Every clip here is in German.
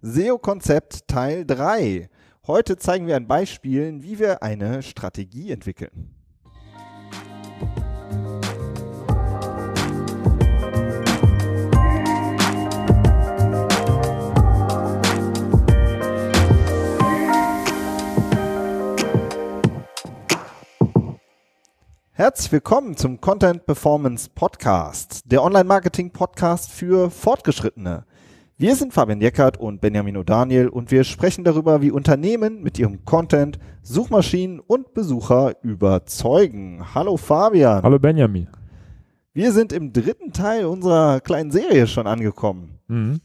SEO-Konzept Teil 3. Heute zeigen wir an Beispielen, wie wir eine Strategie entwickeln. Herzlich willkommen zum Content Performance Podcast, der Online-Marketing-Podcast für Fortgeschrittene. Wir sind Fabian Jeckert und Benjamin O'Daniel und wir sprechen darüber, wie Unternehmen mit ihrem Content Suchmaschinen und Besucher überzeugen. Hallo Fabian. Hallo Benjamin. Wir sind im dritten Teil unserer kleinen Serie schon angekommen. Mhm.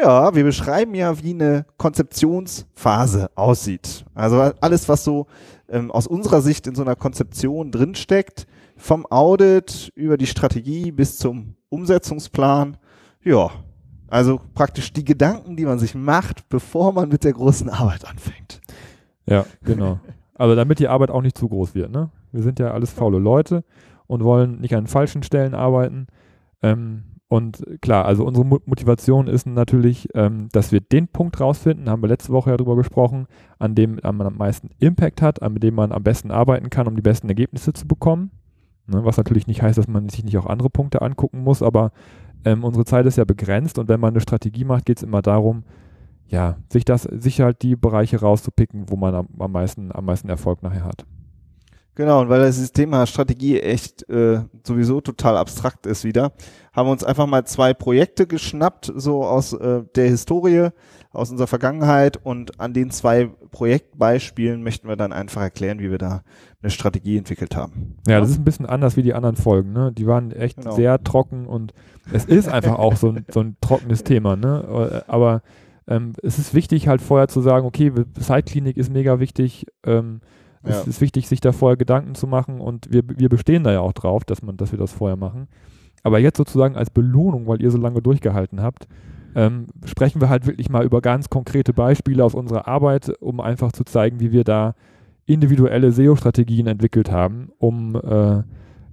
Ja, wir beschreiben ja, wie eine Konzeptionsphase aussieht. Also alles, was so ähm, aus unserer Sicht in so einer Konzeption drinsteckt, vom Audit über die Strategie bis zum Umsetzungsplan. Ja, also praktisch die Gedanken, die man sich macht, bevor man mit der großen Arbeit anfängt. Ja, genau. Also damit die Arbeit auch nicht zu groß wird. Ne? Wir sind ja alles faule Leute und wollen nicht an falschen Stellen arbeiten. Ähm, und klar, also unsere Motivation ist natürlich, ähm, dass wir den Punkt rausfinden, haben wir letzte Woche ja drüber gesprochen, an dem man am meisten Impact hat, an dem man am besten arbeiten kann, um die besten Ergebnisse zu bekommen. Ne, was natürlich nicht heißt, dass man sich nicht auch andere Punkte angucken muss, aber ähm, unsere Zeit ist ja begrenzt und wenn man eine Strategie macht, geht es immer darum, ja, sich das, sich halt die Bereiche rauszupicken, wo man am, am meisten, am meisten Erfolg nachher hat. Genau, und weil das Thema Strategie echt äh, sowieso total abstrakt ist wieder, haben wir uns einfach mal zwei Projekte geschnappt, so aus äh, der Historie, aus unserer Vergangenheit und an den zwei Projektbeispielen möchten wir dann einfach erklären, wie wir da eine Strategie entwickelt haben. Ja, das ist ein bisschen anders wie die anderen Folgen, ne? Die waren echt genau. sehr trocken und es ist einfach auch so ein, so ein trockenes Thema, ne? Aber ähm, es ist wichtig halt vorher zu sagen, okay, Zeitklinik ist mega wichtig, ähm, ja. Es ist wichtig, sich da vorher Gedanken zu machen und wir, wir bestehen da ja auch drauf, dass, man, dass wir das vorher machen. Aber jetzt sozusagen als Belohnung, weil ihr so lange durchgehalten habt, ähm, sprechen wir halt wirklich mal über ganz konkrete Beispiele aus unserer Arbeit, um einfach zu zeigen, wie wir da individuelle SEO-Strategien entwickelt haben, um äh,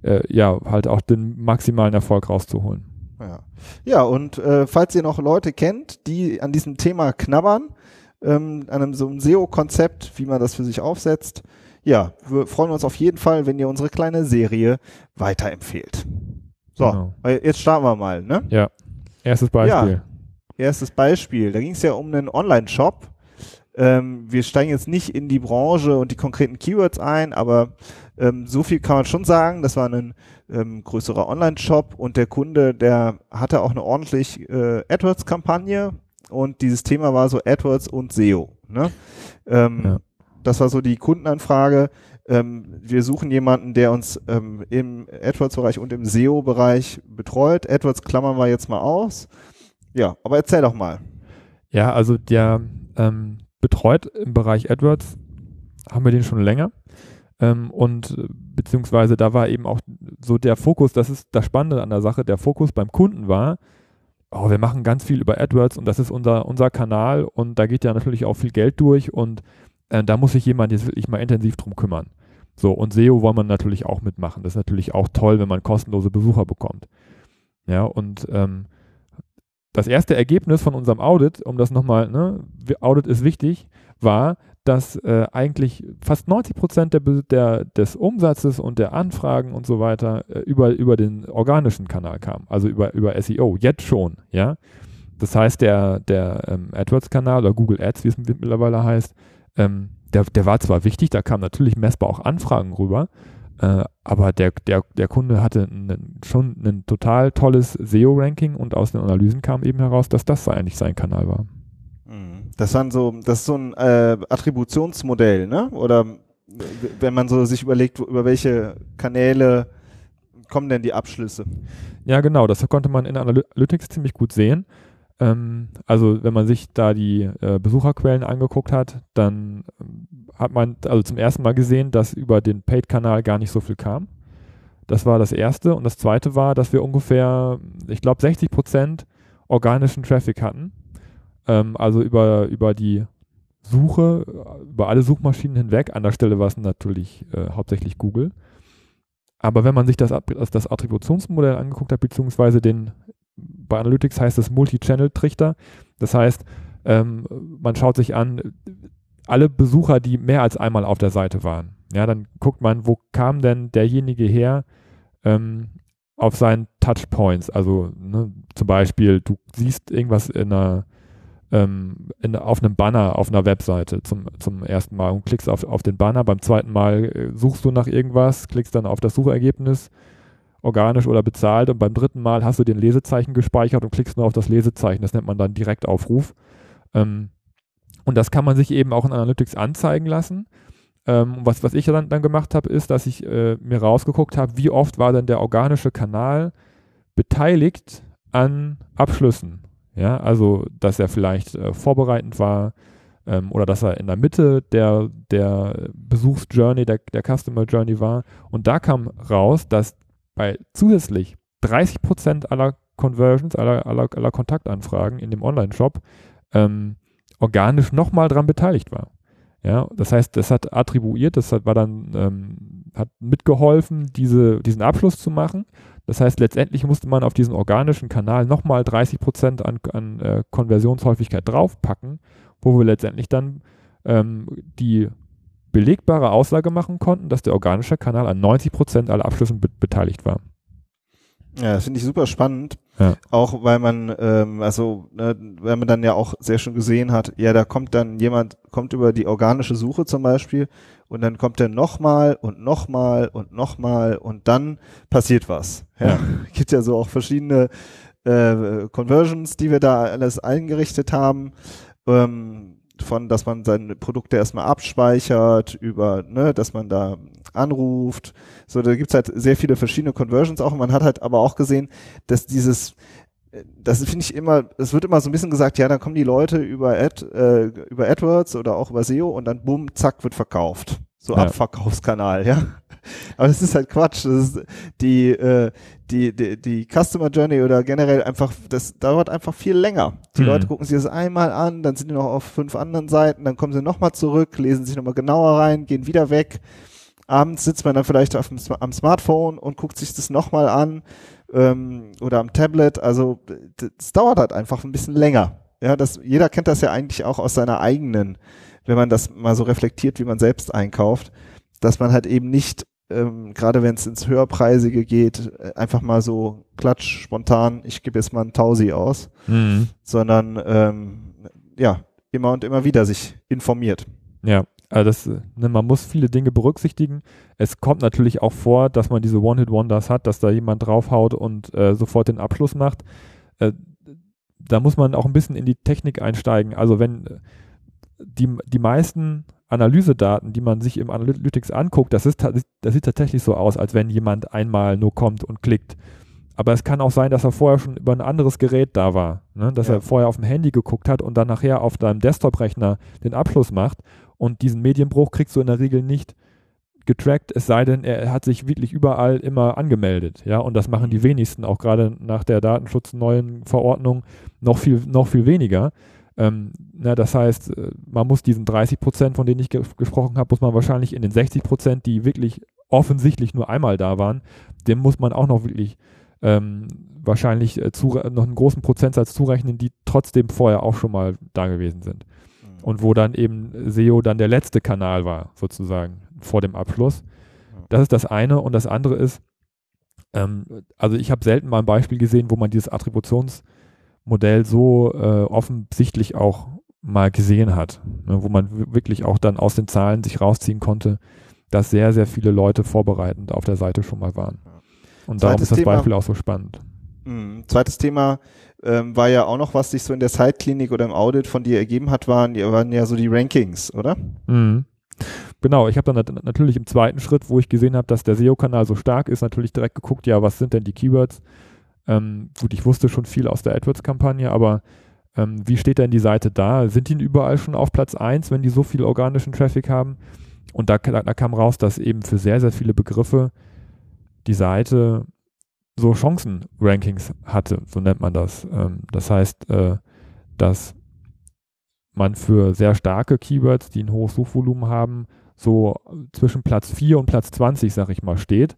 äh, ja halt auch den maximalen Erfolg rauszuholen. Ja, ja und äh, falls ihr noch Leute kennt, die an diesem Thema knabbern, ähm, an einem so einem SEO-Konzept, wie man das für sich aufsetzt. Ja, wir freuen uns auf jeden Fall, wenn ihr unsere kleine Serie weiterempfehlt. So, genau. jetzt starten wir mal, ne? Ja. Erstes Beispiel. Ja, erstes Beispiel. Da ging es ja um einen Online-Shop. Ähm, wir steigen jetzt nicht in die Branche und die konkreten Keywords ein, aber ähm, so viel kann man schon sagen. Das war ein ähm, größerer Online-Shop und der Kunde, der hatte auch eine ordentlich äh, AdWords-Kampagne und dieses Thema war so AdWords und SEO. Ne? Ähm, ja. Das war so die Kundenanfrage. Ähm, wir suchen jemanden, der uns ähm, im AdWords-Bereich und im SEO-Bereich betreut. AdWords klammern wir jetzt mal aus. Ja, aber erzähl doch mal. Ja, also der ähm, betreut im Bereich AdWords, haben wir den schon länger. Ähm, und beziehungsweise da war eben auch so der Fokus, das ist das Spannende an der Sache, der Fokus beim Kunden war, oh, wir machen ganz viel über AdWords und das ist unser, unser Kanal und da geht ja natürlich auch viel Geld durch und äh, da muss sich jemand jetzt wirklich mal intensiv drum kümmern. So, und SEO wollen wir natürlich auch mitmachen. Das ist natürlich auch toll, wenn man kostenlose Besucher bekommt. Ja, und ähm, das erste Ergebnis von unserem Audit, um das nochmal, ne, Audit ist wichtig, war, dass äh, eigentlich fast 90 Prozent der, der, des Umsatzes und der Anfragen und so weiter äh, über, über den organischen Kanal kam, also über, über SEO, jetzt schon, ja. Das heißt, der, der ähm, AdWords-Kanal oder Google Ads, wie es mittlerweile heißt, ähm, der, der war zwar wichtig, da kamen natürlich messbar auch Anfragen rüber, äh, aber der, der, der Kunde hatte einen, schon ein total tolles SEO-Ranking und aus den Analysen kam eben heraus, dass das eigentlich sein Kanal war. Das, waren so, das ist so ein äh, Attributionsmodell, ne? Oder wenn man so sich überlegt, über welche Kanäle kommen denn die Abschlüsse? Ja, genau, das konnte man in Analytics ziemlich gut sehen. Ähm, also wenn man sich da die äh, Besucherquellen angeguckt hat, dann ähm, hat man also zum ersten Mal gesehen, dass über den Paid-Kanal gar nicht so viel kam. Das war das erste. Und das zweite war, dass wir ungefähr, ich glaube, 60 Prozent organischen Traffic hatten ähm, also über, über die Suche, über alle Suchmaschinen hinweg. An der Stelle war es natürlich äh, hauptsächlich Google. Aber wenn man sich das, das Attributionsmodell angeguckt hat, beziehungsweise den, bei Analytics heißt es Multi-Channel-Trichter, das heißt, ähm, man schaut sich an, alle Besucher, die mehr als einmal auf der Seite waren. Ja, dann guckt man, wo kam denn derjenige her ähm, auf seinen Touchpoints. Also ne, zum Beispiel, du siehst irgendwas in einer, ähm, in, auf einem Banner auf einer Webseite zum, zum ersten Mal und klickst auf, auf den Banner. Beim zweiten Mal äh, suchst du nach irgendwas, klickst dann auf das Suchergebnis, organisch oder bezahlt. Und beim dritten Mal hast du den Lesezeichen gespeichert und klickst nur auf das Lesezeichen. Das nennt man dann Direktaufruf. Ähm, und das kann man sich eben auch in Analytics anzeigen lassen. Ähm, was, was ich dann, dann gemacht habe, ist, dass ich äh, mir rausgeguckt habe, wie oft war denn der organische Kanal beteiligt an Abschlüssen. Ja, also, dass er vielleicht äh, vorbereitend war ähm, oder dass er in der Mitte der, der Besuchsjourney, der, der Customer Journey war. Und da kam raus, dass bei zusätzlich 30 Prozent aller Conversions, aller, aller, aller Kontaktanfragen in dem Online-Shop ähm, organisch nochmal dran beteiligt war. Ja, das heißt, das hat attribuiert, das hat, war dann, ähm, hat mitgeholfen, diese, diesen Abschluss zu machen. Das heißt, letztendlich musste man auf diesen organischen Kanal nochmal 30 Prozent an, an äh, Konversionshäufigkeit draufpacken, wo wir letztendlich dann ähm, die belegbare Aussage machen konnten, dass der organische Kanal an 90 Prozent aller Abschlüssen be beteiligt war. Ja, das finde ich super spannend. Ja. Auch weil man, ähm, also, ne, weil man dann ja auch sehr schön gesehen hat, ja, da kommt dann jemand, kommt über die organische Suche zum Beispiel und dann kommt er nochmal und nochmal und nochmal und dann passiert was. Ja. ja. Gibt ja so auch verschiedene äh, Conversions, die wir da alles eingerichtet haben. Ähm, von, dass man seine Produkte erstmal abspeichert, über, ne, dass man da anruft. So, da gibt's halt sehr viele verschiedene Conversions auch. Und man hat halt aber auch gesehen, dass dieses, das finde ich immer, es wird immer so ein bisschen gesagt, ja, dann kommen die Leute über Ad, äh, über AdWords oder auch über SEO und dann bumm, zack, wird verkauft. So ja. Abverkaufskanal, ja. Aber das ist halt Quatsch. Das ist die, äh, die, die, die Customer Journey oder generell einfach, das dauert einfach viel länger. Die mhm. Leute gucken sich das einmal an, dann sind die noch auf fünf anderen Seiten, dann kommen sie nochmal zurück, lesen sich nochmal genauer rein, gehen wieder weg. Abends sitzt man dann vielleicht auf dem, am Smartphone und guckt sich das nochmal an ähm, oder am Tablet. Also das dauert halt einfach ein bisschen länger. Ja, das, jeder kennt das ja eigentlich auch aus seiner eigenen, wenn man das mal so reflektiert, wie man selbst einkauft, dass man halt eben nicht ähm, gerade wenn es ins Höherpreisige geht, äh, einfach mal so klatsch, spontan, ich gebe jetzt mal ein Tausi aus, mhm. sondern ähm, ja, immer und immer wieder sich informiert. Ja, also das, ne, man muss viele Dinge berücksichtigen. Es kommt natürlich auch vor, dass man diese One-Hit-Wonders hat, dass da jemand draufhaut und äh, sofort den Abschluss macht. Äh, da muss man auch ein bisschen in die Technik einsteigen. Also wenn die, die meisten Analysedaten, die man sich im Analytics anguckt, das, ist, das sieht tatsächlich so aus, als wenn jemand einmal nur kommt und klickt. Aber es kann auch sein, dass er vorher schon über ein anderes Gerät da war. Ne? Dass ja. er vorher auf dem Handy geguckt hat und dann nachher auf deinem Desktop-Rechner den Abschluss macht. Und diesen Medienbruch kriegst du in der Regel nicht getrackt, es sei denn, er hat sich wirklich überall immer angemeldet. Ja, und das machen die wenigsten, auch gerade nach der Datenschutzneuen Verordnung, noch viel, noch viel weniger. Ähm, na, das heißt, äh, man muss diesen 30 Prozent, von denen ich ge gesprochen habe, muss man wahrscheinlich in den 60 Prozent, die wirklich offensichtlich nur einmal da waren, dem muss man auch noch wirklich ähm, wahrscheinlich äh, noch einen großen Prozentsatz zurechnen, die trotzdem vorher auch schon mal da gewesen sind. Mhm. Und wo dann eben SEO dann der letzte Kanal war, sozusagen, vor dem Abschluss. Das ist das eine. Und das andere ist, ähm, also ich habe selten mal ein Beispiel gesehen, wo man dieses Attributions- Modell so äh, offensichtlich auch mal gesehen hat, ne, wo man wirklich auch dann aus den Zahlen sich rausziehen konnte, dass sehr, sehr viele Leute vorbereitend auf der Seite schon mal waren. Und darum ist das Thema, Beispiel auch so spannend. Mh, zweites Thema ähm, war ja auch noch, was sich so in der Zeitklinik oder im Audit von dir ergeben hat, waren, waren ja so die Rankings, oder? Mhm. Genau, ich habe dann natürlich im zweiten Schritt, wo ich gesehen habe, dass der SEO-Kanal so stark ist, natürlich direkt geguckt, ja, was sind denn die Keywords, ähm, gut, ich wusste schon viel aus der AdWords-Kampagne, aber ähm, wie steht denn die Seite da? Sind die überall schon auf Platz 1, wenn die so viel organischen Traffic haben? Und da, da, kam raus, dass eben für sehr, sehr viele Begriffe die Seite so Chancen-Rankings hatte, so nennt man das. Ähm, das heißt, äh, dass man für sehr starke Keywords, die ein hohes Suchvolumen haben, so zwischen Platz 4 und Platz 20, sag ich mal, steht.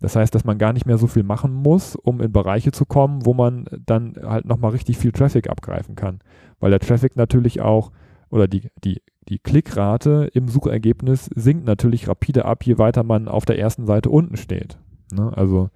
Das heißt, dass man gar nicht mehr so viel machen muss, um in Bereiche zu kommen, wo man dann halt nochmal richtig viel Traffic abgreifen kann. Weil der Traffic natürlich auch, oder die, die, die Klickrate im Suchergebnis sinkt natürlich rapide ab, je weiter man auf der ersten Seite unten steht. Ne? Also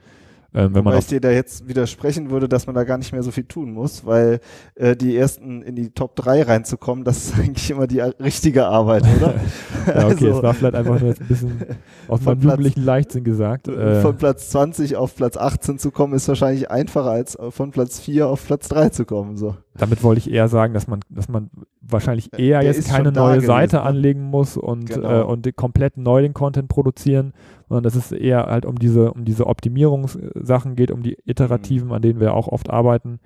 ähm, wenn man ich dir da jetzt widersprechen würde, dass man da gar nicht mehr so viel tun muss, weil äh, die ersten in die Top 3 reinzukommen, das ist eigentlich immer die richtige Arbeit, oder? ja, okay, also, es war vielleicht einfach nur jetzt ein bisschen aus meinem jugendlichen Leichtsinn gesagt. Äh, von Platz 20 auf Platz 18 zu kommen, ist wahrscheinlich einfacher als von Platz 4 auf Platz 3 zu kommen. So. Damit wollte ich eher sagen, dass man, dass man wahrscheinlich eher Der jetzt keine neue Seite ne? anlegen muss und, genau. äh, und komplett neu den Content produzieren, sondern dass es eher halt um diese, um diese Optimierungssachen geht, um die iterativen, mhm. an denen wir auch oft arbeiten.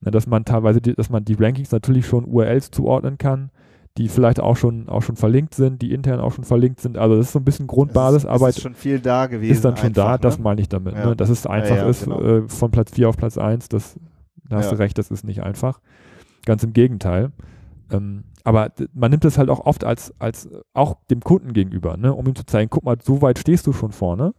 dass man teilweise, die, dass man die Rankings natürlich schon URLs zuordnen kann, die vielleicht auch schon, auch schon verlinkt sind, die intern auch schon verlinkt sind. Also das ist so ein bisschen Grundbasisarbeit. Ist schon viel da gewesen. Ist dann schon einfach, da, ne? das meine ich damit. Ja. Ne? Dass es einfach ja, ja, ist, genau. äh, von Platz 4 auf Platz 1, das, da hast du recht, das ist nicht einfach. Ganz im Gegenteil. Ähm, aber man nimmt es halt auch oft als, als auch dem Kunden gegenüber, ne, um ihm zu zeigen, guck mal, so weit stehst du schon vorne.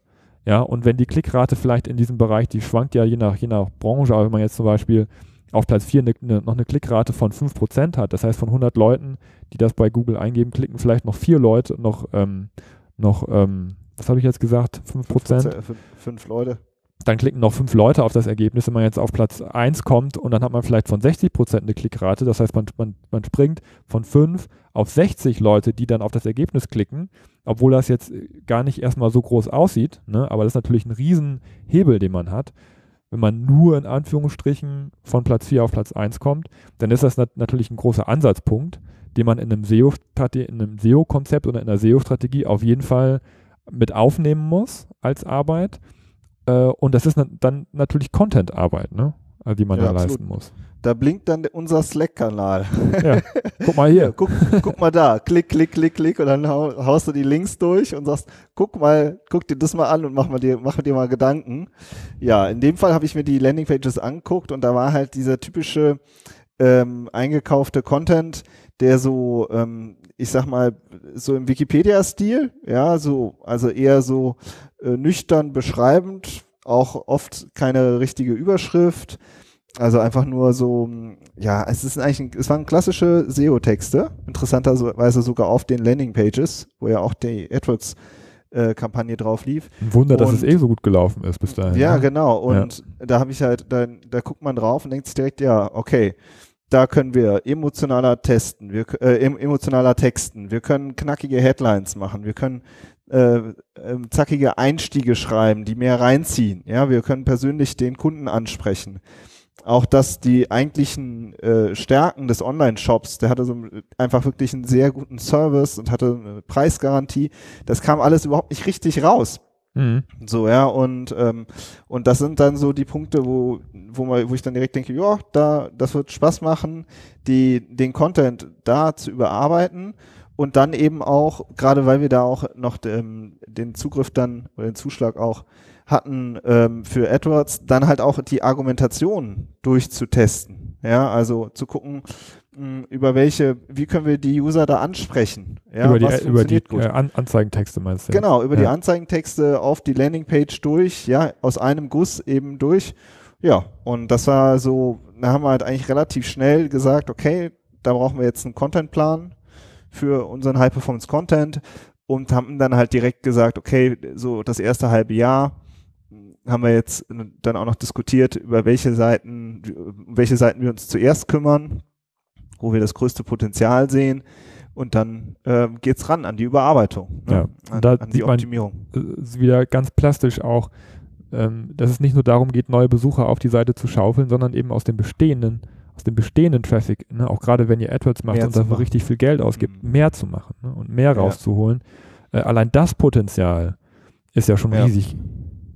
Ja, und wenn die Klickrate vielleicht in diesem Bereich, die schwankt ja je nach, je nach Branche, aber wenn man jetzt zum Beispiel auf Platz 4 ne, ne, noch eine Klickrate von 5% hat, das heißt von 100 Leuten, die das bei Google eingeben, klicken vielleicht noch vier Leute, noch, ähm, noch ähm, was habe ich jetzt gesagt, 5%? 5, 5 Leute dann klicken noch fünf Leute auf das Ergebnis, wenn man jetzt auf Platz 1 kommt und dann hat man vielleicht von 60 Prozent eine Klickrate. Das heißt, man, man, man springt von 5 auf 60 Leute, die dann auf das Ergebnis klicken, obwohl das jetzt gar nicht erstmal so groß aussieht. Ne? Aber das ist natürlich ein Riesenhebel, den man hat. Wenn man nur in Anführungsstrichen von Platz 4 auf Platz 1 kommt, dann ist das nat natürlich ein großer Ansatzpunkt, den man in einem SEO-Konzept SEO oder in einer SEO-Strategie auf jeden Fall mit aufnehmen muss als Arbeit und das ist dann natürlich Content-Arbeit, ne? Also, die man ja, da leisten muss. Da blinkt dann unser Slack-Kanal. Ja. Guck mal hier. guck, guck, mal da. Klick, klick, klick, klick. Und dann haust du die Links durch und sagst, guck mal, guck dir das mal an und mach mal dir, mach dir mal Gedanken. Ja, in dem Fall habe ich mir die Landingpages angeguckt und da war halt dieser typische ähm, eingekaufte Content, der so, ähm, ich sag mal, so im Wikipedia-Stil, ja, so, also eher so äh, nüchtern beschreibend, auch oft keine richtige Überschrift. Also einfach nur so, ja, es ist eigentlich, ein, es waren klassische SEO-Texte, interessanterweise sogar auf den Landing-Pages, wo ja auch die AdWords äh, Kampagne drauf lief. Ein Wunder, und, dass es eh so gut gelaufen ist bis dahin. Ja, ne? genau. Und ja. da habe ich halt, da, da guckt man drauf und denkt sich direkt, ja, okay, da können wir emotionaler testen, wir äh, emotionaler texten, wir können knackige Headlines machen, wir können äh, äh, zackige Einstiege schreiben, die mehr reinziehen. Ja, wir können persönlich den Kunden ansprechen. Auch dass die eigentlichen äh, Stärken des Online-Shops, der hatte so einfach wirklich einen sehr guten Service und hatte eine Preisgarantie. Das kam alles überhaupt nicht richtig raus. Mhm. So, ja, und, ähm, und das sind dann so die Punkte, wo, wo, man, wo ich dann direkt denke, ja, da, das wird Spaß machen, die, den Content da zu überarbeiten und dann eben auch, gerade weil wir da auch noch den, den Zugriff dann oder den Zuschlag auch hatten ähm, für AdWords, dann halt auch die Argumentation durchzutesten. Ja, also zu gucken, mh, hm, über welche, wie können wir die User da ansprechen? Ja, über die, was über die äh, An Anzeigentexte meinst du? Genau, über ja. die Anzeigentexte auf die Landingpage durch, ja, aus einem Guss eben durch. Ja, und das war so, da haben wir halt eigentlich relativ schnell gesagt, okay, da brauchen wir jetzt einen Contentplan für unseren High Performance Content und haben dann halt direkt gesagt, okay, so das erste halbe Jahr haben wir jetzt dann auch noch diskutiert, über welche Seiten, welche Seiten wir uns zuerst kümmern, wo wir das größte Potenzial sehen. Und dann äh, geht's ran an die Überarbeitung, ne? ja, an, da an die Optimierung. Man, äh, wieder ganz plastisch auch, ähm, dass es nicht nur darum geht, neue Besucher auf die Seite zu schaufeln, sondern eben aus dem bestehenden dem bestehenden Traffic, ne, auch gerade wenn ihr AdWords macht mehr und dafür richtig viel Geld ausgibt, mhm. mehr zu machen ne, und mehr ja. rauszuholen. Äh, allein das Potenzial ist ja schon ja. riesig.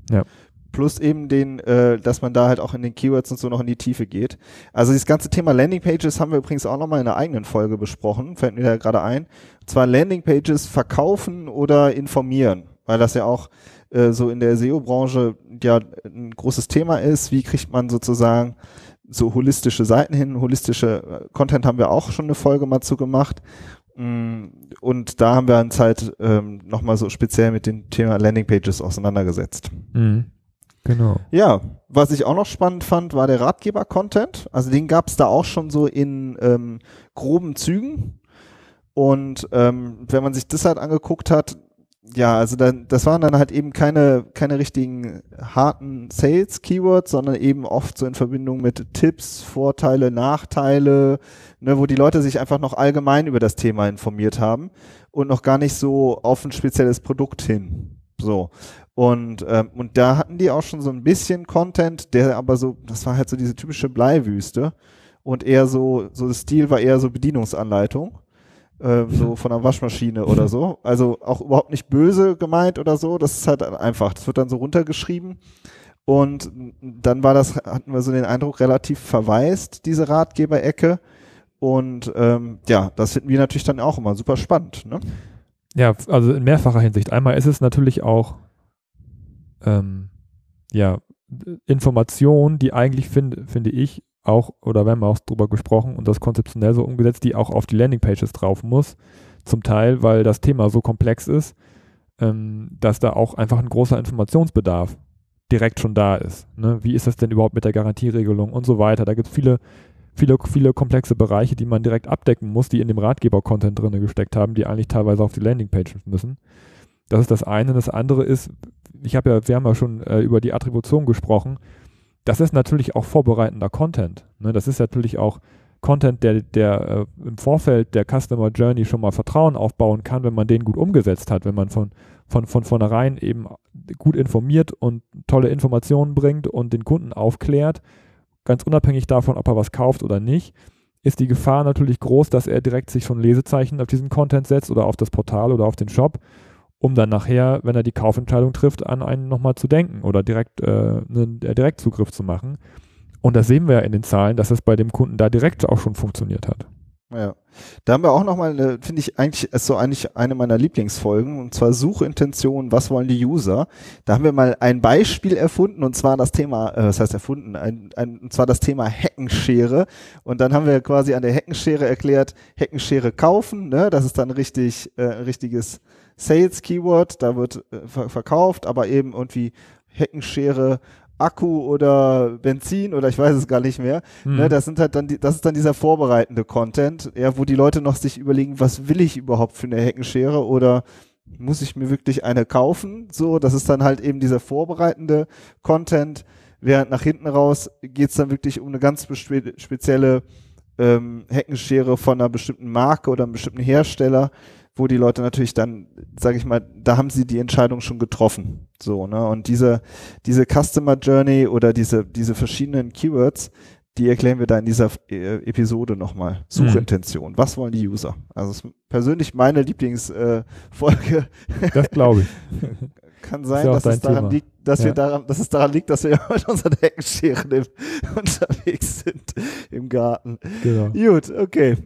Ja. Plus eben den, äh, dass man da halt auch in den Keywords und so noch in die Tiefe geht. Also das ganze Thema Landingpages haben wir übrigens auch nochmal in einer eigenen Folge besprochen, fällt mir da gerade ein. Und zwar Landingpages verkaufen oder informieren, weil das ja auch äh, so in der SEO-Branche ja ein großes Thema ist. Wie kriegt man sozusagen so holistische Seiten hin, holistische äh, Content haben wir auch schon eine Folge mal zu gemacht. Mm, und da haben wir uns halt ähm, nochmal so speziell mit dem Thema Landingpages auseinandergesetzt. Mhm. Genau. Ja, was ich auch noch spannend fand, war der Ratgeber-Content. Also den gab es da auch schon so in ähm, groben Zügen. Und ähm, wenn man sich das halt angeguckt hat, ja, also dann, das waren dann halt eben keine, keine richtigen harten Sales-Keywords, sondern eben oft so in Verbindung mit Tipps, Vorteile, Nachteile, ne, wo die Leute sich einfach noch allgemein über das Thema informiert haben und noch gar nicht so auf ein spezielles Produkt hin. So. Und, ähm, und da hatten die auch schon so ein bisschen Content, der aber so, das war halt so diese typische Bleiwüste und eher so, so das Stil war eher so Bedienungsanleitung äh, so von einer Waschmaschine oder so. Also auch überhaupt nicht böse gemeint oder so. Das ist halt einfach, das wird dann so runtergeschrieben. Und dann war das, hatten wir so den Eindruck, relativ verwaist, diese Ratgeberecke. Und ähm, ja, das finden wir natürlich dann auch immer super spannend. Ne? Ja, also in mehrfacher Hinsicht. Einmal ist es natürlich auch ähm, ja, Information, die eigentlich finde, finde ich, auch, oder wir haben auch drüber gesprochen und das konzeptionell so umgesetzt, die auch auf die Landingpages drauf muss. Zum Teil, weil das Thema so komplex ist, ähm, dass da auch einfach ein großer Informationsbedarf direkt schon da ist. Ne? Wie ist das denn überhaupt mit der Garantieregelung und so weiter? Da gibt es viele, viele, viele komplexe Bereiche, die man direkt abdecken muss, die in dem Ratgeber-Content drin gesteckt haben, die eigentlich teilweise auf die Landingpages müssen. Das ist das eine. Das andere ist, ich habe ja, wir haben ja schon äh, über die Attribution gesprochen das ist natürlich auch vorbereitender Content. Ne? Das ist natürlich auch Content, der, der äh, im Vorfeld der Customer Journey schon mal Vertrauen aufbauen kann, wenn man den gut umgesetzt hat, wenn man von, von, von vornherein eben gut informiert und tolle Informationen bringt und den Kunden aufklärt, ganz unabhängig davon, ob er was kauft oder nicht, ist die Gefahr natürlich groß, dass er direkt sich schon Lesezeichen auf diesen Content setzt oder auf das Portal oder auf den Shop um dann nachher, wenn er die Kaufentscheidung trifft, an einen nochmal zu denken oder direkt äh, einen Direktzugriff zu machen. Und das sehen wir ja in den Zahlen, dass es bei dem Kunden da direkt auch schon funktioniert hat. Ja. Da haben wir auch nochmal, finde ich eigentlich, ist so eigentlich eine meiner Lieblingsfolgen, und zwar Suchintention, was wollen die User? Da haben wir mal ein Beispiel erfunden, und zwar das Thema, äh, was heißt erfunden, ein, ein, und zwar das Thema Heckenschere. Und dann haben wir quasi an der Heckenschere erklärt, Heckenschere kaufen, ne? das ist dann richtig, äh, richtiges Sales-Keyword, da wird äh, verkauft, aber eben irgendwie Heckenschere, Akku oder Benzin oder ich weiß es gar nicht mehr. Mhm. Ne, das sind halt dann die, das ist dann dieser vorbereitende Content, ja, wo die Leute noch sich überlegen, was will ich überhaupt für eine Heckenschere oder muss ich mir wirklich eine kaufen? So, das ist dann halt eben dieser vorbereitende Content. Während nach hinten raus geht es dann wirklich um eine ganz spezielle ähm, Heckenschere von einer bestimmten Marke oder einem bestimmten Hersteller wo die Leute natürlich dann, sage ich mal, da haben sie die Entscheidung schon getroffen. So, ne? Und diese, diese Customer Journey oder diese, diese verschiedenen Keywords, die erklären wir da in dieser äh, Episode nochmal. Suchintention. Mhm. Was wollen die User? Also persönlich meine Lieblingsfolge. Äh, das glaube ich. Kann sein, dass es daran Thema. liegt, dass ja. wir daran, dass es daran liegt, dass wir mit unseren Heckenscheren unterwegs sind im Garten. Genau. Gut, okay.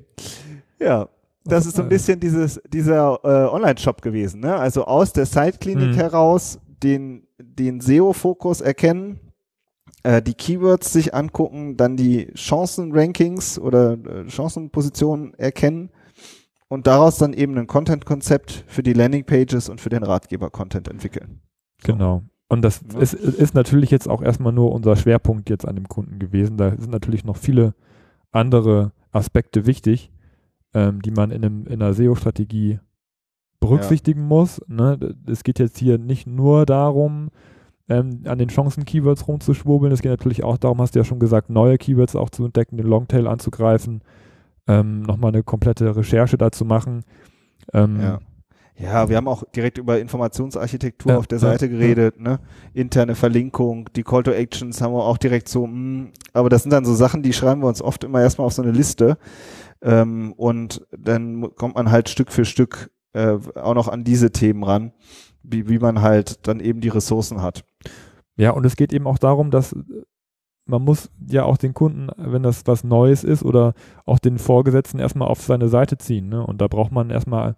Ja, das ist so ein bisschen dieses, dieser äh, Online-Shop gewesen. Ne? Also aus der Site-Klinik mhm. heraus den, den SEO-Fokus erkennen, äh, die Keywords sich angucken, dann die Chancen-Rankings oder äh, Chancenpositionen erkennen und daraus dann eben ein Content-Konzept für die Landing-Pages und für den Ratgeber-Content entwickeln. So. Genau. Und das ja. ist, ist natürlich jetzt auch erstmal nur unser Schwerpunkt jetzt an dem Kunden gewesen. Da sind natürlich noch viele andere Aspekte wichtig ähm, die man in, einem, in einer SEO-Strategie berücksichtigen ja. muss. Ne? Es geht jetzt hier nicht nur darum, ähm, an den Chancen-Keywords rumzuschwurbeln. Es geht natürlich auch darum, hast du ja schon gesagt, neue Keywords auch zu entdecken, den Longtail anzugreifen, ähm, nochmal eine komplette Recherche dazu machen. Ähm, ja. Ja, wir haben auch direkt über Informationsarchitektur ja, auf der Seite ja, geredet, ja. ne? Interne Verlinkung, die Call to Actions haben wir auch direkt so, mh, hm, aber das sind dann so Sachen, die schreiben wir uns oft immer erstmal auf so eine Liste. Ähm, und dann kommt man halt Stück für Stück äh, auch noch an diese Themen ran, wie, wie man halt dann eben die Ressourcen hat. Ja, und es geht eben auch darum, dass man muss ja auch den Kunden, wenn das was Neues ist oder auch den Vorgesetzten erstmal auf seine Seite ziehen. Ne? Und da braucht man erstmal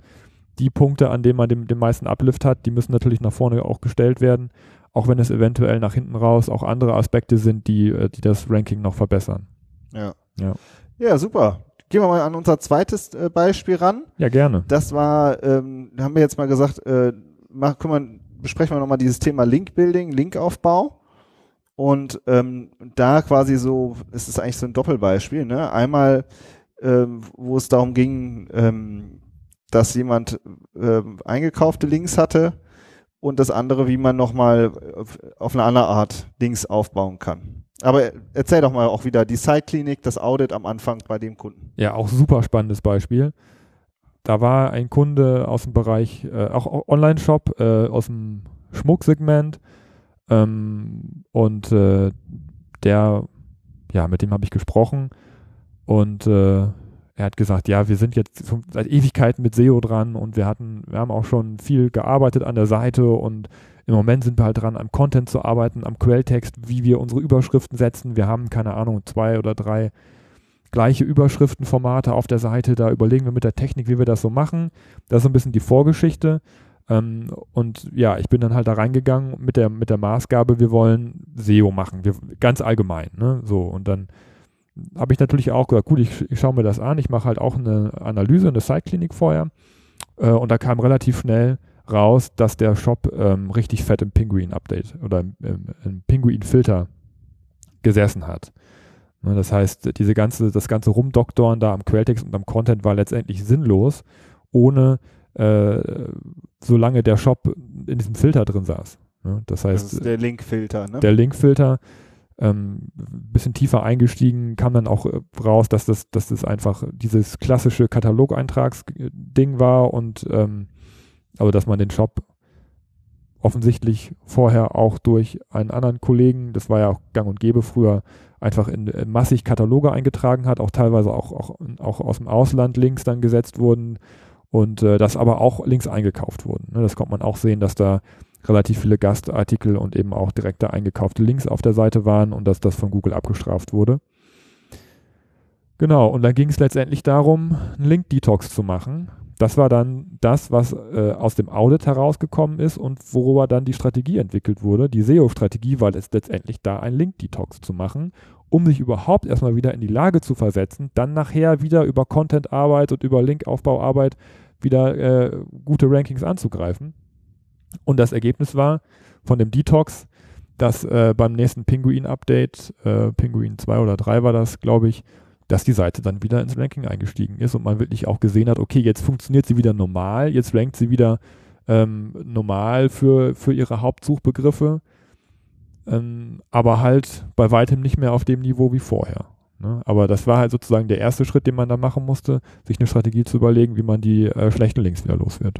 die Punkte, an denen man den, den meisten Uplift hat, die müssen natürlich nach vorne auch gestellt werden, auch wenn es eventuell nach hinten raus auch andere Aspekte sind, die, äh, die das Ranking noch verbessern. Ja. Ja, ja super gehen wir mal an unser zweites äh, Beispiel ran. Ja, gerne. Das war, ähm, haben wir jetzt mal gesagt, äh, mach, wir, besprechen wir nochmal dieses Thema Link-Building, Linkaufbau. Und ähm, da quasi so, es ist eigentlich so ein Doppelbeispiel, ne? Einmal, ähm, wo es darum ging, ähm, dass jemand ähm, eingekaufte Links hatte und das andere, wie man nochmal auf eine andere Art Links aufbauen kann. Aber erzähl doch mal auch wieder die Site-Klinik, das Audit am Anfang bei dem Kunden. Ja, auch super spannendes Beispiel. Da war ein Kunde aus dem Bereich, äh, auch Online-Shop, äh, aus dem Schmucksegment ähm, und äh, der, ja, mit dem habe ich gesprochen und äh, er hat gesagt, ja, wir sind jetzt seit Ewigkeiten mit SEO dran und wir hatten, wir haben auch schon viel gearbeitet an der Seite und im Moment sind wir halt dran, am Content zu arbeiten, am Quelltext, wie wir unsere Überschriften setzen. Wir haben, keine Ahnung, zwei oder drei gleiche Überschriftenformate auf der Seite. Da überlegen wir mit der Technik, wie wir das so machen. Das ist so ein bisschen die Vorgeschichte. Ähm, und ja, ich bin dann halt da reingegangen mit der, mit der Maßgabe, wir wollen SEO machen, wir, ganz allgemein. Ne? So, und dann habe ich natürlich auch gesagt, gut, ich, ich schaue mir das an, ich mache halt auch eine Analyse, eine Site-Klinik vorher. Äh, und da kam relativ schnell raus, dass der Shop ähm, richtig fett im Pinguin-Update oder im, im, im Pinguin-Filter gesessen hat. Ne, das heißt, diese ganze, das ganze Rumdoktoren da am Quelltext und am Content war letztendlich sinnlos, ohne äh, solange der Shop in diesem Filter drin saß. Ne? Das heißt, das ist der Linkfilter, ne? Der Linkfilter, ähm, bisschen tiefer eingestiegen, kam dann auch äh, raus, dass das, dass das einfach dieses klassische Katalogeintragsding war und ähm, also dass man den Shop offensichtlich vorher auch durch einen anderen Kollegen, das war ja auch gang und gäbe früher, einfach in, in massig Kataloge eingetragen hat, auch teilweise auch, auch, auch aus dem Ausland Links dann gesetzt wurden und äh, dass aber auch Links eingekauft wurden. Ne? Das konnte man auch sehen, dass da relativ viele Gastartikel und eben auch direkte eingekaufte Links auf der Seite waren und dass das von Google abgestraft wurde. Genau, und dann ging es letztendlich darum, einen Link-Detox zu machen das war dann das, was äh, aus dem Audit herausgekommen ist und worüber dann die Strategie entwickelt wurde. Die SEO-Strategie war es letztendlich da, ein Link-Detox zu machen, um sich überhaupt erstmal wieder in die Lage zu versetzen, dann nachher wieder über Content-Arbeit und über Linkaufbauarbeit wieder äh, gute Rankings anzugreifen. Und das Ergebnis war von dem Detox, dass äh, beim nächsten Pinguin-Update, äh, Pinguin 2 oder 3 war das, glaube ich, dass die Seite dann wieder ins Ranking eingestiegen ist und man wirklich auch gesehen hat, okay, jetzt funktioniert sie wieder normal, jetzt rankt sie wieder ähm, normal für, für ihre Hauptsuchbegriffe, ähm, aber halt bei weitem nicht mehr auf dem Niveau wie vorher. Ne? Aber das war halt sozusagen der erste Schritt, den man da machen musste, sich eine Strategie zu überlegen, wie man die äh, schlechten Links wieder los wird.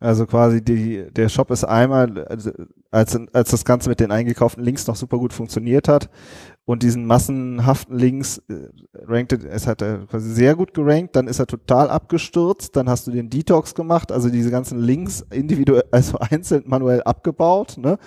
Also quasi die, der Shop ist einmal, also als, als das Ganze mit den eingekauften Links noch super gut funktioniert hat und diesen massenhaften Links äh, rankte, es hat er quasi sehr gut gerankt, dann ist er total abgestürzt, dann hast du den Detox gemacht, also diese ganzen Links individuell, also einzeln manuell abgebaut, ne?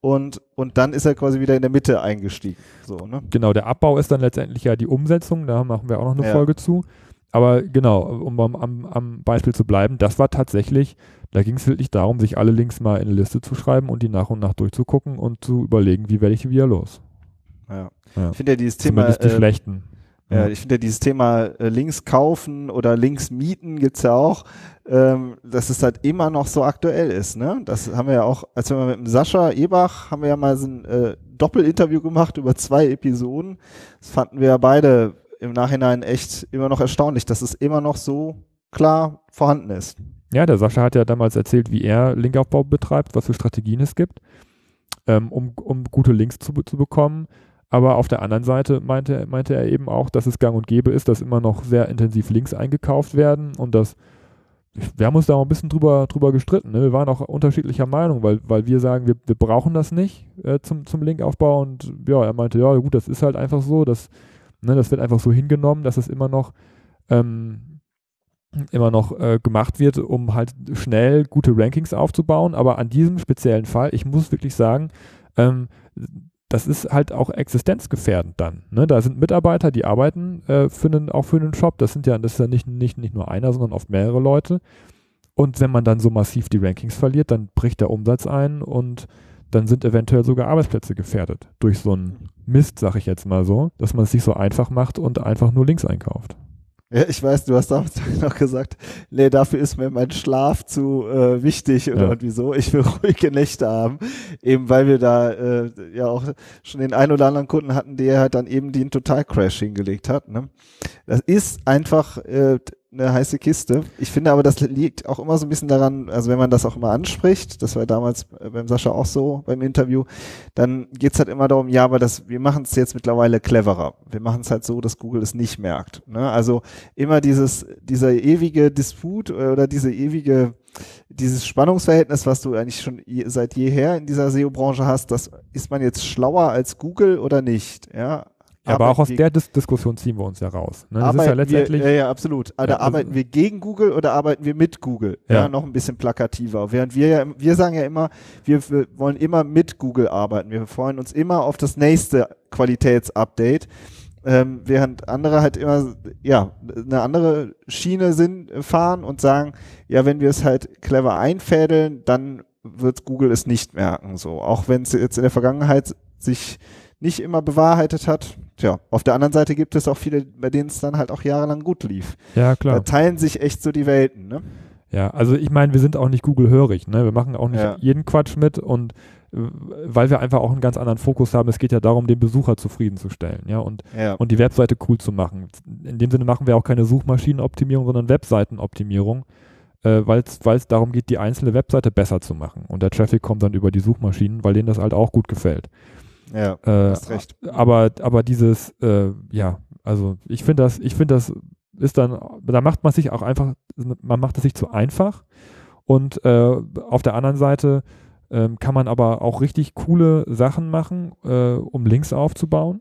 Und, und dann ist er quasi wieder in der Mitte eingestiegen. So, ne? Genau, der Abbau ist dann letztendlich ja die Umsetzung, da machen wir auch noch eine ja. Folge zu. Aber genau, um am, am, Beispiel zu bleiben, das war tatsächlich da ging es wirklich darum, sich alle Links mal in eine Liste zu schreiben und die nach und nach durchzugucken und zu überlegen, wie werde ich die wieder los. Ja. ja. Ich finde ja dieses Thema. die äh, schlechten. Ja, ich finde ja dieses Thema äh, Links kaufen oder Links mieten gibt es ja auch, ähm, dass es halt immer noch so aktuell ist. Ne? Das haben wir ja auch, als wir mit dem Sascha Ebach haben wir ja mal so ein äh, Doppelinterview gemacht über zwei Episoden. Das fanden wir ja beide im Nachhinein echt immer noch erstaunlich, dass es immer noch so klar vorhanden ist. Ja, der Sascha hat ja damals erzählt, wie er Linkaufbau betreibt, was für Strategien es gibt, ähm, um, um gute Links zu, zu bekommen. Aber auf der anderen Seite meinte, meinte er eben auch, dass es gang und gäbe ist, dass immer noch sehr intensiv Links eingekauft werden und dass wir haben uns da auch ein bisschen drüber, drüber gestritten. Ne? Wir waren auch unterschiedlicher Meinung, weil, weil wir sagen, wir, wir brauchen das nicht äh, zum, zum Linkaufbau. Und ja, er meinte, ja, gut, das ist halt einfach so, dass, ne, das wird einfach so hingenommen, dass es immer noch ähm, immer noch äh, gemacht wird, um halt schnell gute Rankings aufzubauen. Aber an diesem speziellen Fall, ich muss wirklich sagen, ähm, das ist halt auch existenzgefährdend dann. Ne? Da sind Mitarbeiter, die arbeiten äh, für einen, auch für einen Shop. Das sind ja, das ist ja nicht, nicht, nicht nur einer, sondern oft mehrere Leute. Und wenn man dann so massiv die Rankings verliert, dann bricht der Umsatz ein und dann sind eventuell sogar Arbeitsplätze gefährdet durch so einen Mist, sag ich jetzt mal so, dass man es sich so einfach macht und einfach nur Links einkauft. Ja, ich weiß, du hast damals noch gesagt, nee, dafür ist mir mein Schlaf zu äh, wichtig oder Ja. wieso. Ich will ruhige Nächte haben, eben weil wir da äh, ja auch schon den einen oder anderen Kunden hatten, der halt dann eben den Totalcrash hingelegt hat. Ne? Das ist einfach äh, eine heiße Kiste. Ich finde aber, das liegt auch immer so ein bisschen daran, also wenn man das auch immer anspricht, das war damals äh, beim Sascha auch so beim Interview, dann geht's halt immer darum, ja, aber das, wir machen es jetzt mittlerweile cleverer. Wir machen es halt so, dass Google es nicht merkt. Ne? Also immer dieses, dieser ewige Disput äh, oder diese ewige, dieses Spannungsverhältnis, was du eigentlich schon je, seit jeher in dieser SEO-Branche hast, das ist man jetzt schlauer als Google oder nicht? Ja, Ja, aber auch aus der Dis Diskussion ziehen wir uns ja raus. Ne? Das ist ja letztendlich. wir, ja, ja, absolut. Aber Ja, arbeiten also- wir gegen Google oder arbeiten wir mit Google? Ja. Ja. noch ein bisschen plakativer. Während wir ja, wir sagen ja immer, wir, wir wollen immer mit Google arbeiten. Wir freuen uns immer auf das nächste Qualitätsupdate. Ähm, während andere halt immer, ja, eine andere Schiene sind, äh, fahren und sagen, ja, wenn wir es halt clever einfädeln, dann wird Google es nicht merken, so. Auch wenn es jetzt in der Vergangenheit sich nicht immer bewahrheitet hat. Tja, auf der anderen Seite gibt es auch viele, bei denen es dann halt auch jahrelang gut lief. ja, Da klar. teilen sich echt so die Welten, ne? Ja, also ich meine, wir sind auch nicht Google-hörig. Ne? Wir machen auch nicht Ja. jeden Quatsch mit und äh, weil wir einfach auch einen ganz anderen Fokus haben. Es geht ja darum, den Besucher zufriedenzustellen. Ja, und Ja. und die Webseite cool zu machen. In dem Sinne machen wir auch keine Suchmaschinenoptimierung, sondern Webseitenoptimierung, äh, weil es darum geht, die einzelne Webseite besser zu machen. Und der Traffic kommt dann über die Suchmaschinen, weil denen das halt auch gut gefällt. Ja, Äh, hast recht. Aber, aber dieses, äh, ja, also ich finde das, ich finde das ist dann, da macht man sich auch einfach, man macht es sich zu einfach. Und äh, auf der anderen Seite ähm, kann man aber auch richtig coole Sachen machen, äh, um Links aufzubauen,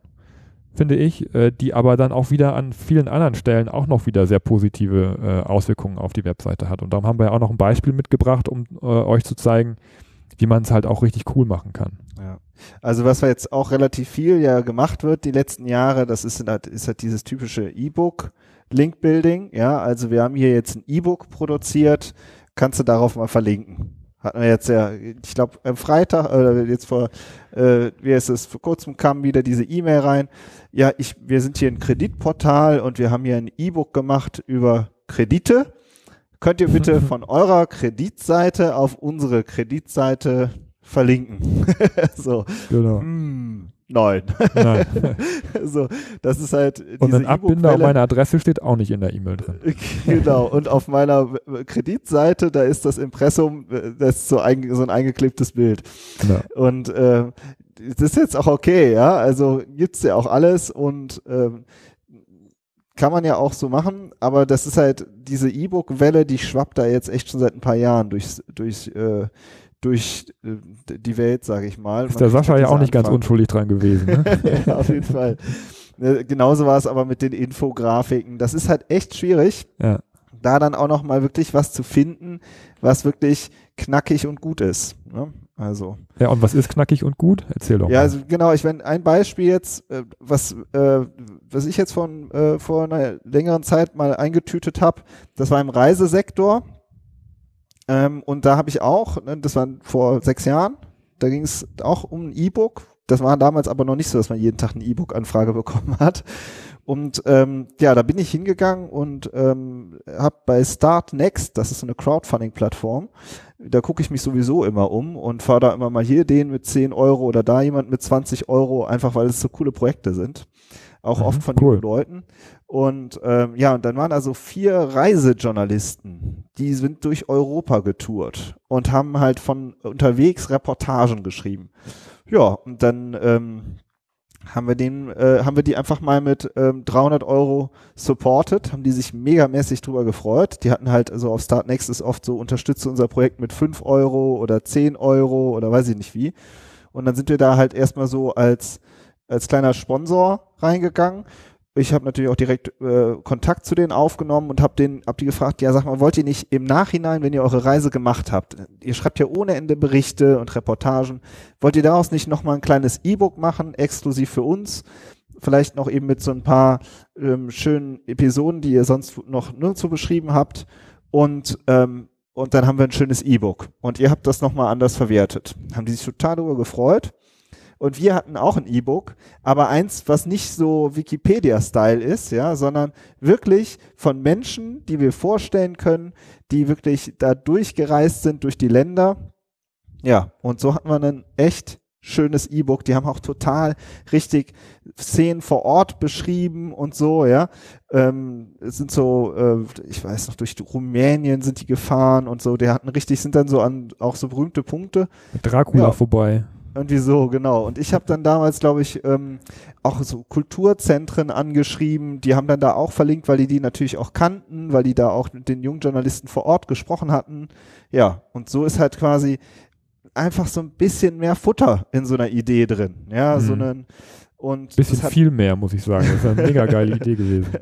finde ich, äh, die aber dann auch wieder an vielen anderen Stellen auch noch wieder sehr positive äh, Auswirkungen auf die Webseite hat. Und darum haben wir ja auch noch ein Beispiel mitgebracht, um äh, euch zu zeigen, wie man es halt auch richtig cool machen kann. Ja. Also was wir jetzt auch relativ viel ja gemacht wird die letzten Jahre, das ist halt, ist halt dieses typische E-Book Link Building. Ja, also wir haben hier jetzt ein E-Book produziert, kannst du darauf mal verlinken. Hatten wir jetzt ja, ich glaube am Freitag oder jetzt vor, äh, wie ist es, vor kurzem kam wieder diese E-Mail rein. Ja, ich, wir sind hier ein Kreditportal und wir haben hier ein E-Book gemacht über Kredite. Könnt ihr bitte von eurer Kreditseite auf unsere Kreditseite verlinken? so, Genau. hm, nein. Nein. so, das ist halt Und ein Abbinder und E-Book-Welle. meine Adresse steht auch nicht in der E-Mail drin. genau. Und auf meiner Kreditseite, da ist das Impressum, äh, das ist so, ein, so ein eingeklebtes Bild. Genau. Und äh, das ist jetzt auch okay, ja. Also gibt's ja auch alles und ähm, kann man ja auch so machen, aber das ist halt diese E-Book-Welle, die schwappt da jetzt echt schon seit ein paar Jahren durchs, durch, äh, durch äh, die Welt, sage ich mal. Ist Man der Sascha ja auch nicht ganz unschuldig dran gewesen. Ne? ja, auf jeden Fall. Ne, Genauso war es aber mit den Infografiken. Das ist halt echt schwierig, ja. Da dann auch noch mal wirklich was zu finden, was wirklich knackig und gut ist. Ne? Also ja, und was ist knackig und gut? Erzähl doch ja, mal. also genau. Ich wenn ein Beispiel jetzt, äh, was äh, was ich jetzt von äh, vor einer längeren Zeit mal eingetütet habe, das war im Reisesektor. Ähm, und da habe ich auch, ne, das war vor sechs Jahren, da ging es auch um ein E-Book. Das war damals aber noch nicht so, dass man jeden Tag eine E-Book-Anfrage bekommen hat. Und ähm, ja, da bin ich hingegangen und ähm, habe bei Start Next, das ist so eine Crowdfunding-Plattform, da gucke ich mich sowieso immer um und fahre da immer mal hier den mit 10 Euro oder da jemand mit 20 Euro, einfach weil es so coole Projekte sind. Auch Mhm, oft von cool. jungen Leuten. Und ähm, ja, und dann waren also vier Reisejournalisten, die sind durch Europa getourt und haben halt von unterwegs Reportagen geschrieben. Ja, und dann ähm, haben wir den, äh, haben wir die einfach mal mit ähm, 300 Euro supported, haben die sich megamäßig drüber gefreut. Die hatten halt, also auf Start Next ist oft so, unterstütze unser Projekt mit 5 Euro oder 10 Euro oder weiß ich nicht wie. Und dann sind wir da halt erstmal so als, als kleiner Sponsor reingegangen. Ich habe natürlich auch direkt äh, Kontakt zu denen aufgenommen und habe den, hab die gefragt, ja sag mal, wollt ihr nicht im Nachhinein, wenn ihr eure Reise gemacht habt, ihr schreibt ja ohne Ende Berichte und Reportagen, wollt ihr daraus nicht nochmal ein kleines E-Book machen, exklusiv für uns? Vielleicht noch eben mit so ein paar ähm, schönen Episoden, die ihr sonst noch nirgendwo beschrieben habt. Und, ähm, und dann haben wir ein schönes E-Book. Und ihr habt das nochmal anders verwertet. Haben die sich total darüber gefreut. Und wir hatten auch ein E-Book, aber eins, was nicht so Wikipedia-Style ist, ja, sondern wirklich von Menschen, die wir vorstellen können, die wirklich da durchgereist sind durch die Länder. Ja, und so hatten wir ein echt schönes E-Book. Die haben auch total richtig Szenen vor Ort beschrieben und so, ja. Ähm, es sind so, äh, ich weiß noch, durch Rumänien sind die gefahren und so. Die hatten richtig, sind dann so an auch so berühmte Punkte. Dracula ja. vorbei. Irgendwie so, genau. Und ich habe dann damals, glaube ich, ähm, auch so Kulturzentren angeschrieben. Die haben dann da auch verlinkt, weil die die natürlich auch kannten, weil die da auch mit den jungen Journalisten vor Ort gesprochen hatten. Ja, und so ist halt quasi einfach so ein bisschen mehr Futter in so einer Idee drin. Ja, mhm. so einen und bisschen viel mehr, muss ich sagen. Das ist eine mega geile Idee gewesen.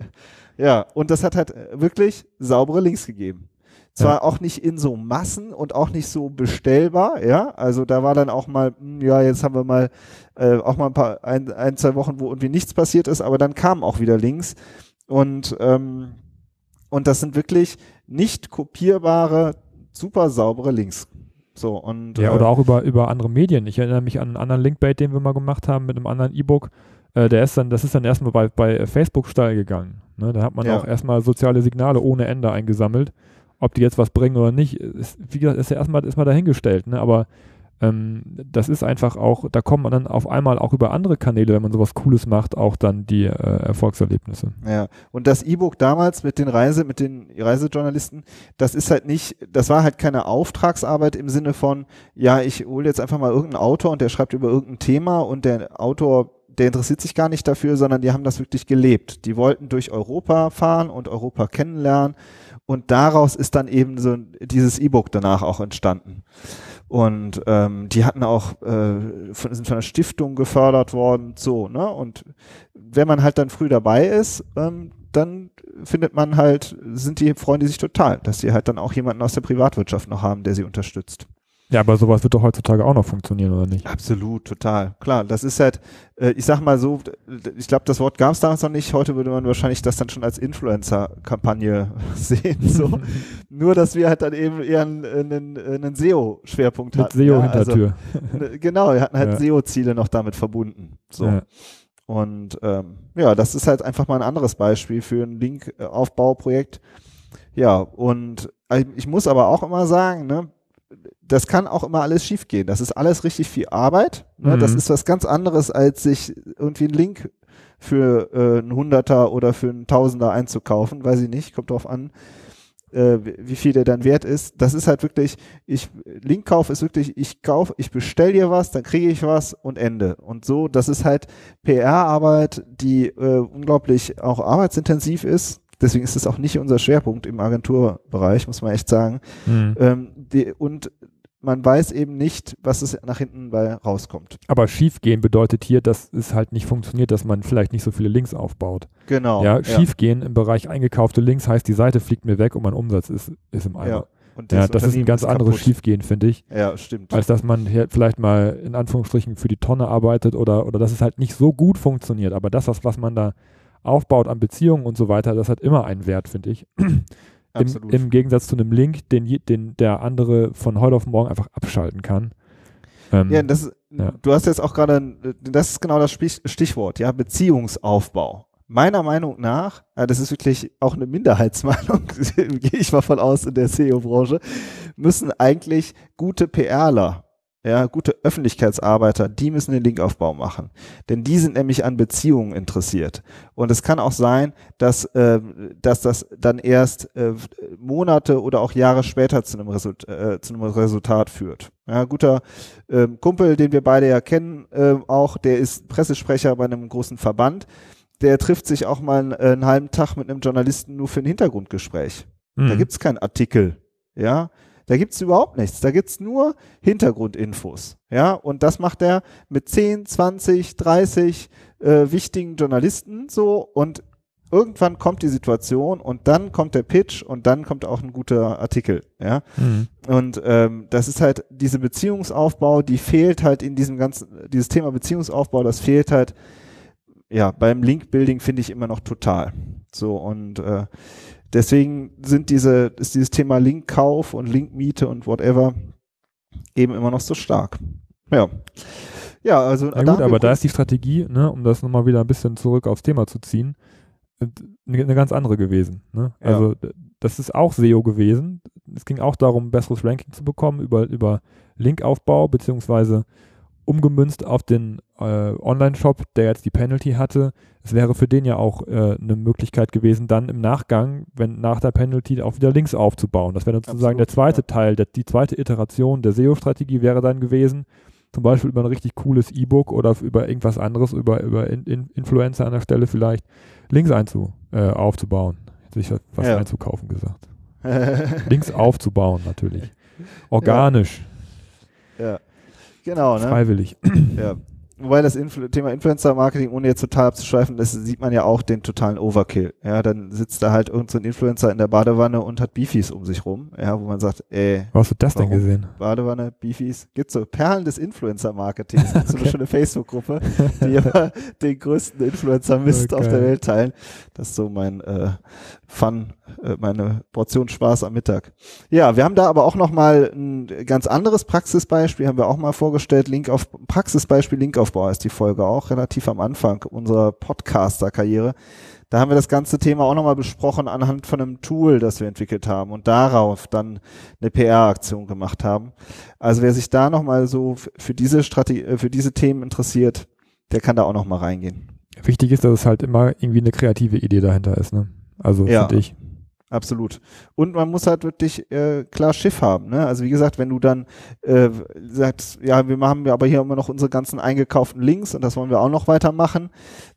Ja, und das hat halt wirklich saubere Links gegeben. Zwar ja. auch nicht in so Massen und auch nicht so bestellbar, ja. Also da war dann auch mal, hm, ja, jetzt haben wir mal äh, auch mal ein paar, ein, ein, zwei Wochen, wo irgendwie nichts passiert ist, aber dann kamen auch wieder Links. Und, ähm, und das sind wirklich nicht kopierbare, super saubere Links. So, und, ja, äh, oder auch über, über andere Medien. Ich erinnere mich an einen anderen Linkbait, den wir mal gemacht haben mit einem anderen E-Book. Äh, der ist dann, das ist dann erstmal bei, bei Facebook steil gegangen. Ne? Da hat man ja. auch erstmal soziale Signale ohne Ende eingesammelt. Ob die jetzt was bringen oder nicht, ist, wie gesagt, ist ja erstmal, ist mal dahingestellt. Ne? Aber ähm, das ist einfach auch, da kommt man dann auf einmal auch über andere Kanäle, wenn man sowas Cooles macht, auch dann die äh, Erfolgserlebnisse. Ja, und das E-Book damals mit den Reise, mit den Reisejournalisten, das ist halt nicht, das war halt keine Auftragsarbeit im Sinne von, ja, ich hole jetzt einfach mal irgendeinen Autor und der schreibt über irgendein Thema und der Autor der interessiert sich gar nicht dafür, sondern die haben das wirklich gelebt. Die wollten durch Europa fahren und Europa kennenlernen und daraus ist dann eben so dieses E-Book danach auch entstanden. Und ähm, die hatten auch, äh, von, sind von einer Stiftung gefördert worden, so, ne? Und wenn man halt dann früh dabei ist, ähm, dann findet man halt, sind die, freuen die sich total, dass sie halt dann auch jemanden aus der Privatwirtschaft noch haben, der sie unterstützt. Ja, aber sowas wird doch heutzutage auch noch funktionieren, oder nicht? Absolut, total. Klar, das ist halt, äh, ich sag mal so, ich glaube, das Wort gab es damals noch nicht. Heute würde man wahrscheinlich das dann schon als Influencer-Kampagne sehen. So. Nur, dass wir halt dann eben eher einen, einen, einen SEO-Schwerpunkt hatten. Mit SEO-Hintertür. Ja, also, genau, wir hatten halt ja. SEO-Ziele noch damit verbunden. So. Ja. Und ähm, ja, das ist halt einfach mal ein anderes Beispiel für ein Link-Aufbauprojekt. Ja, und äh, ich muss aber auch immer sagen, ne, das kann auch immer alles schiefgehen. Das ist alles richtig viel Arbeit. Ne? Mhm. Das ist was ganz anderes, als sich irgendwie einen Link für äh, einen Hunderter oder für einen Tausender einzukaufen. Weiß ich nicht, kommt drauf an, äh, wie viel der dann wert ist. Das ist halt wirklich, ich, Linkkauf ist wirklich, ich kauf, ich bestell dir was, dann kriege ich was und Ende. Und so, das ist halt PR-Arbeit, die äh, unglaublich auch arbeitsintensiv ist. Deswegen ist es auch nicht unser Schwerpunkt im Agenturbereich, muss man echt sagen. Mhm. Ähm, die, und man weiß eben nicht, was es nach hinten bei rauskommt. Aber schiefgehen bedeutet hier, dass es halt nicht funktioniert, dass man vielleicht nicht so viele Links aufbaut. Genau. Ja, schiefgehen ja. im Bereich eingekaufte Links heißt, die Seite fliegt mir weg und mein Umsatz ist, ist im Eimer. Ja. Und das, ja, das ist ein ganz ist anderes Schiefgehen, finde ich. Ja, stimmt. Als dass man hier vielleicht mal in Anführungsstrichen für die Tonne arbeitet oder, oder dass es halt nicht so gut funktioniert. Aber das, was, was man da aufbaut an Beziehungen und so weiter, das hat immer einen Wert, finde ich. Im, Im, Gegensatz zu einem Link, den, den der andere von heute auf morgen einfach abschalten kann. Ähm, ja, das, ja, du hast jetzt auch gerade, das ist genau das Stichwort, ja, Beziehungsaufbau. Meiner Meinung nach, ja, das ist wirklich auch eine Minderheitsmeinung, gehe ich mal von aus in der SEO-Branche, müssen eigentlich gute PRler ja, gute Öffentlichkeitsarbeiter, die müssen den Linkaufbau machen. Denn die sind nämlich an Beziehungen interessiert. Und es kann auch sein, dass, äh, dass das dann erst äh, Monate oder auch Jahre später zu einem, Result, äh, zu einem Resultat führt. Ja, guter äh, Kumpel, den wir beide ja kennen, äh, auch, der ist Pressesprecher bei einem großen Verband. Der trifft sich auch mal einen, einen halben Tag mit einem Journalisten nur für ein Hintergrundgespräch. Mhm. Da gibt's keinen Artikel. Ja, da gibt's überhaupt nichts. Da gibt's nur Hintergrundinfos. Ja, und das macht er mit 10, 20, 30 äh, wichtigen Journalisten so und irgendwann kommt die Situation und dann kommt der Pitch und dann kommt auch ein guter Artikel, ja. Mhm. Und ähm, das ist halt diese Beziehungsaufbau, die fehlt halt in diesem ganzen, dieses Thema Beziehungsaufbau, das fehlt halt, ja, beim Link-Building finde ich immer noch total. So und äh, deswegen sind diese, ist dieses Thema Linkkauf und Linkmiete und whatever eben immer noch so stark. Ja. Ja, also. Na gut, aber da ist die Strategie, ne, um das nochmal wieder ein bisschen zurück aufs Thema zu ziehen, eine, eine ganz andere gewesen. Ne? Ja. Also das ist auch SEO gewesen. Es ging auch darum, besseres Ranking zu bekommen über, über Linkaufbau, beziehungsweise umgemünzt auf den äh, Online-Shop, der jetzt die Penalty hatte. Es wäre für den ja auch äh, eine Möglichkeit gewesen, dann im Nachgang, wenn nach der Penalty auch wieder Links aufzubauen. Das wäre dann sozusagen Absolut, der zweite ja. Teil, der, die zweite Iteration der SEO-Strategie wäre dann gewesen, zum Beispiel über ein richtig cooles E-Book oder über irgendwas anderes, über, über in, in Influencer an der Stelle vielleicht, Links einzu, äh, aufzubauen. Hätte ich was Ja. einzukaufen gesagt. Links aufzubauen natürlich. Organisch, ja. Genau, ne? freiwillig. Ja. Wobei das Influ Thema Influencer-Marketing, ohne jetzt total abzuschweifen, das sieht man ja auch den totalen Overkill. Ja, dann sitzt da halt irgendein so ein Influencer in der Badewanne und hat Beefies um sich rum. Ja, wo man sagt, ey, Wo hast du das denn gesehen? Badewanne, Beefies, gibt's so Perlen des Influencer-Marketings. Gibt's so eine Okay. schöne Facebook-Gruppe, die immer den größten Influencer-Mist Oh, auf der. Welt teilen. Das ist so mein äh, Fun, äh, meine Portion Spaß am Mittag. Ja, wir haben da aber auch noch mal ein ganz anderes Praxisbeispiel, haben wir auch mal vorgestellt. Link auf Praxisbeispiel Linkaufbau ist die Folge auch relativ am Anfang unserer Podcaster-Karriere. Da haben wir das ganze Thema auch nochmal besprochen anhand von einem Tool, das wir entwickelt haben und darauf dann eine PR-Aktion gemacht haben. Also wer sich da nochmal so für diese Strategie, äh, für diese Themen interessiert, der kann da auch nochmal reingehen. Wichtig ist, dass es halt immer irgendwie eine kreative Idee dahinter ist, ne? Also Ja. finde ich. Absolut. Und man muss halt wirklich äh, klar Schiff haben. Ne? Also wie gesagt, wenn du dann äh, sagst, ja, wir haben ja aber hier immer noch unsere ganzen eingekauften Links und das wollen wir auch noch weitermachen,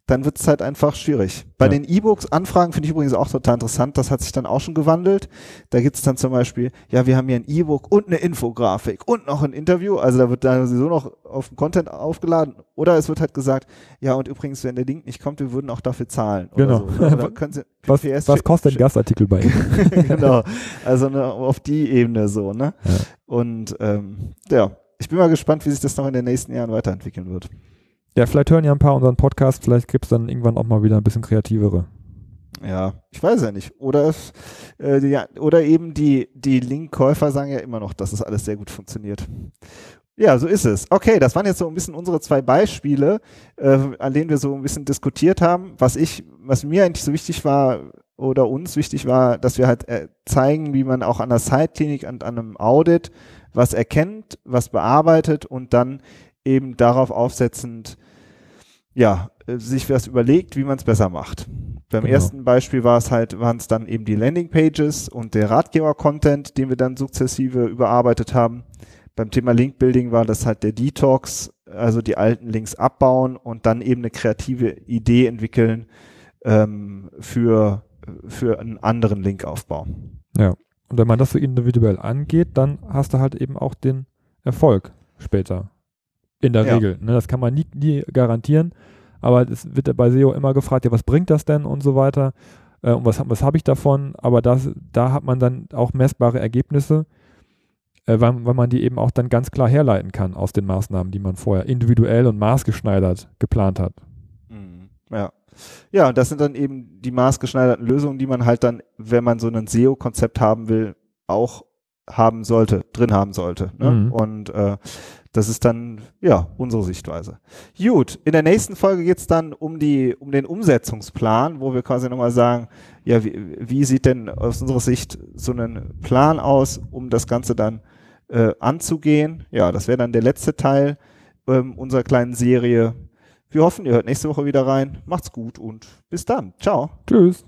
dann wird es halt einfach schwierig. Bei Ja. den E-Books Anfragen finde ich übrigens auch total interessant. Das hat sich dann auch schon gewandelt. Da gibt es dann zum Beispiel, ja, wir haben hier ein E-Book und eine Infografik und noch ein Interview. Also da wird dann sowieso noch auf den Content aufgeladen. Oder es wird halt gesagt, ja, und übrigens, wenn der Link nicht kommt, wir würden auch dafür zahlen. Genau. So. Sie Was, was kostet ein Gastartikel bei Ihnen? genau. Also ne, auf die Ebene so, ne? Ja. Und ähm, ja, ich bin mal gespannt, wie sich das noch in den nächsten Jahren weiterentwickeln wird. Ja, vielleicht hören ja ein paar unseren Podcast, vielleicht gibt es dann irgendwann auch mal wieder ein bisschen kreativere. Ja, ich weiß ja nicht. Oder es, äh, die, oder eben die, die Link-Käufer sagen ja immer noch, dass es alles sehr gut funktioniert. Ja, so ist es. Okay, das waren jetzt so ein bisschen unsere zwei Beispiele, äh, an denen wir so ein bisschen diskutiert haben. Was ich, was mir eigentlich so wichtig war oder uns wichtig war, dass wir halt äh, zeigen, wie man auch an der Side-Klinik und an einem Audit was erkennt, was bearbeitet und dann eben darauf aufsetzend, ja, äh, sich was überlegt, wie man es besser macht. Beim Genau. ersten Beispiel war es halt, waren es dann eben die Landingpages und der Ratgeber-Content, den wir dann sukzessive überarbeitet haben. Beim Thema Link-Building war das halt der Detox, also die alten Links abbauen und dann eben eine kreative Idee entwickeln ähm, für, für einen anderen Linkaufbau. Und wenn man das so individuell angeht, dann hast du halt eben auch den Erfolg später. In der Ja. Regel. Ne? Das kann man nie, nie garantieren. Aber es wird bei SEO immer gefragt, ja, was bringt das denn und so weiter. Äh, und was, was habe ich davon? Aber das, da hat man dann auch messbare Ergebnisse, äh, weil, weil man die eben auch dann ganz klar herleiten kann aus den Maßnahmen, die man vorher individuell und maßgeschneidert geplant hat. Mhm. Ja. Ja, und das sind dann eben die maßgeschneiderten Lösungen, die man halt dann, wenn man so ein SEO-Konzept haben will, auch haben sollte, drin haben sollte. Ne? Mhm. Und äh, das ist dann, ja, unsere Sichtweise. Gut, in der nächsten Folge geht's dann um die, um den Umsetzungsplan, wo wir quasi nochmal sagen, ja, wie, wie sieht denn aus unserer Sicht so ein Plan aus, um das Ganze dann äh, anzugehen? Ja, das wäre dann der letzte Teil ähm, unserer kleinen Serie. Wir hoffen, ihr hört nächste Woche wieder rein. Macht's gut und bis dann. Ciao. Tschüss.